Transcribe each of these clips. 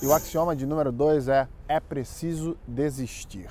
E o axioma de número dois é: é preciso desistir.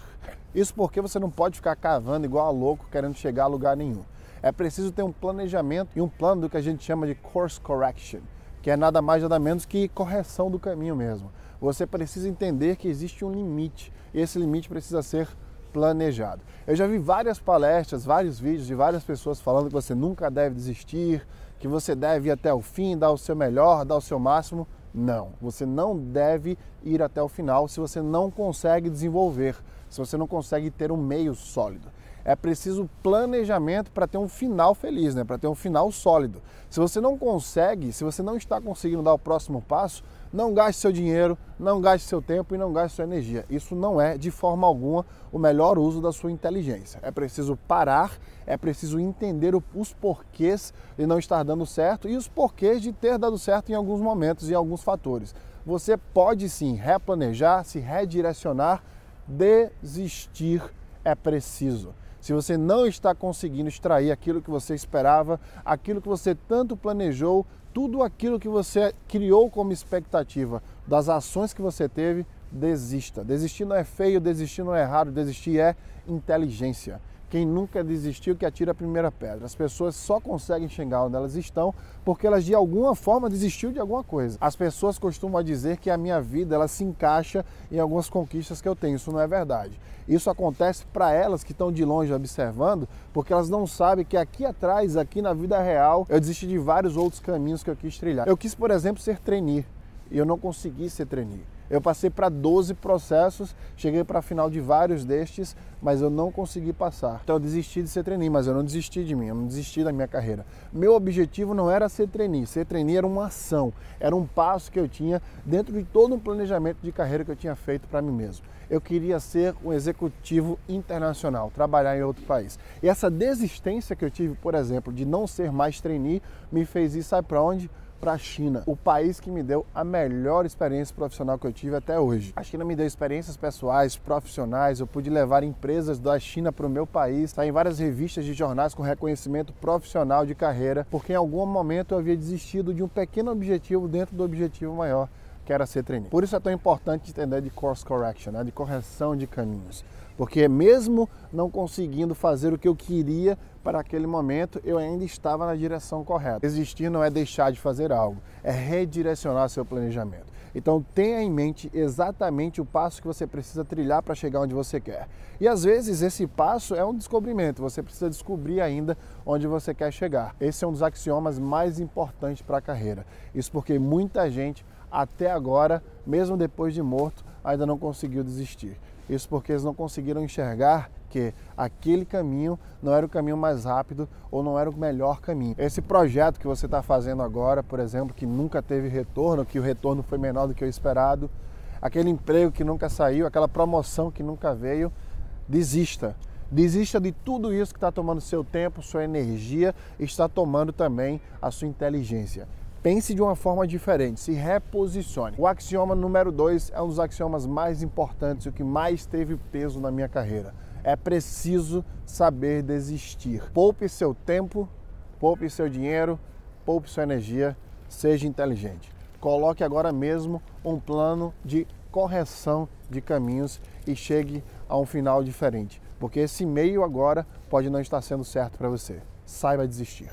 Isso porque você não pode ficar cavando igual a louco querendo chegar a lugar nenhum. É preciso ter um planejamento e um plano do que a gente chama de course correction, que é nada mais nada menos que correção do caminho mesmo. Você precisa entender que existe um limite e esse limite precisa ser planejado. Eu já vi várias palestras, vários vídeos de várias pessoas falando que você nunca deve desistir, que você deve ir até o fim, dar o seu melhor, dar o seu máximo. Não, você não deve ir até o final se você não consegue desenvolver, se você não consegue ter um meio sólido. É preciso planejamento para ter um final feliz, né? para ter um final sólido. Se você não consegue, se você não está conseguindo dar o próximo passo, não gaste seu dinheiro, não gaste seu tempo e não gaste sua energia. Isso não é, de forma alguma, o melhor uso da sua inteligência. É preciso parar, é preciso entender os porquês de não estar dando certo e os porquês de ter dado certo em alguns momentos e alguns fatores. Você pode sim replanejar, se redirecionar, desistir é preciso. Se você não está conseguindo extrair aquilo que você esperava, aquilo que você tanto planejou, tudo aquilo que você criou como expectativa das ações que você teve, desista. Desistir não é feio, desistir não é errado, desistir é inteligência. Quem nunca desistiu que atira a primeira pedra. As pessoas só conseguem chegar onde elas estão porque elas de alguma forma desistiu de alguma coisa. As pessoas costumam dizer que a minha vida ela se encaixa em algumas conquistas que eu tenho. Isso não é verdade. Isso acontece para elas que estão de longe observando, porque elas não sabem que aqui atrás, aqui na vida real, eu desisti de vários outros caminhos que eu quis trilhar. Eu quis, por exemplo, ser trainee e eu não consegui ser trainee. Eu passei para 12 processos, cheguei para a final de vários destes, mas eu não consegui passar. Então eu desisti de ser trainee, mas eu não desisti de mim, eu não desisti da minha carreira. Meu objetivo não era ser trainee, ser trainee era uma ação, era um passo que eu tinha dentro de todo um planejamento de carreira que eu tinha feito para mim mesmo. Eu queria ser um executivo internacional, trabalhar em outro país. E essa desistência que eu tive, por exemplo, de não ser mais trainee, me fez ir, sabe para onde? Para a China, o país que me deu a melhor experiência profissional que eu tive até hoje. A China me deu experiências pessoais, profissionais, eu pude levar empresas da China para o meu país, sair em várias revistas de jornais com reconhecimento profissional de carreira, porque em algum momento eu havia desistido de um pequeno objetivo dentro do objetivo maior, que era ser trainee. Por isso é tão importante entender de course correction, né? de correção de caminhos. Porque mesmo não conseguindo fazer o que eu queria para aquele momento, eu ainda estava na direção correta. Existir não é deixar de fazer algo, é redirecionar seu planejamento. Então tenha em mente exatamente o passo que você precisa trilhar para chegar onde você quer. E às vezes esse passo é um descobrimento, você precisa descobrir ainda onde você quer chegar. Esse é um dos axiomas mais importantes para a carreira. Isso porque muita gente até agora, mesmo depois de morto, ainda não conseguiu desistir. Isso porque eles não conseguiram enxergar que aquele caminho não era o caminho mais rápido ou não era o melhor caminho. Esse projeto que você está fazendo agora, por exemplo, que nunca teve retorno, que o retorno foi menor do que o esperado, aquele emprego que nunca saiu, aquela promoção que nunca veio, desista. Desista de tudo isso que está tomando seu tempo, sua energia, está tomando também a sua inteligência. Pense de uma forma diferente, se reposicione. O axioma número dois é um dos axiomas mais importantes e o que mais teve peso na minha carreira. É preciso saber desistir. Poupe seu tempo, poupe seu dinheiro, poupe sua energia, seja inteligente. Coloque agora mesmo um plano de correção de caminhos e chegue a um final diferente, porque esse meio agora pode não estar sendo certo para você. Saiba desistir.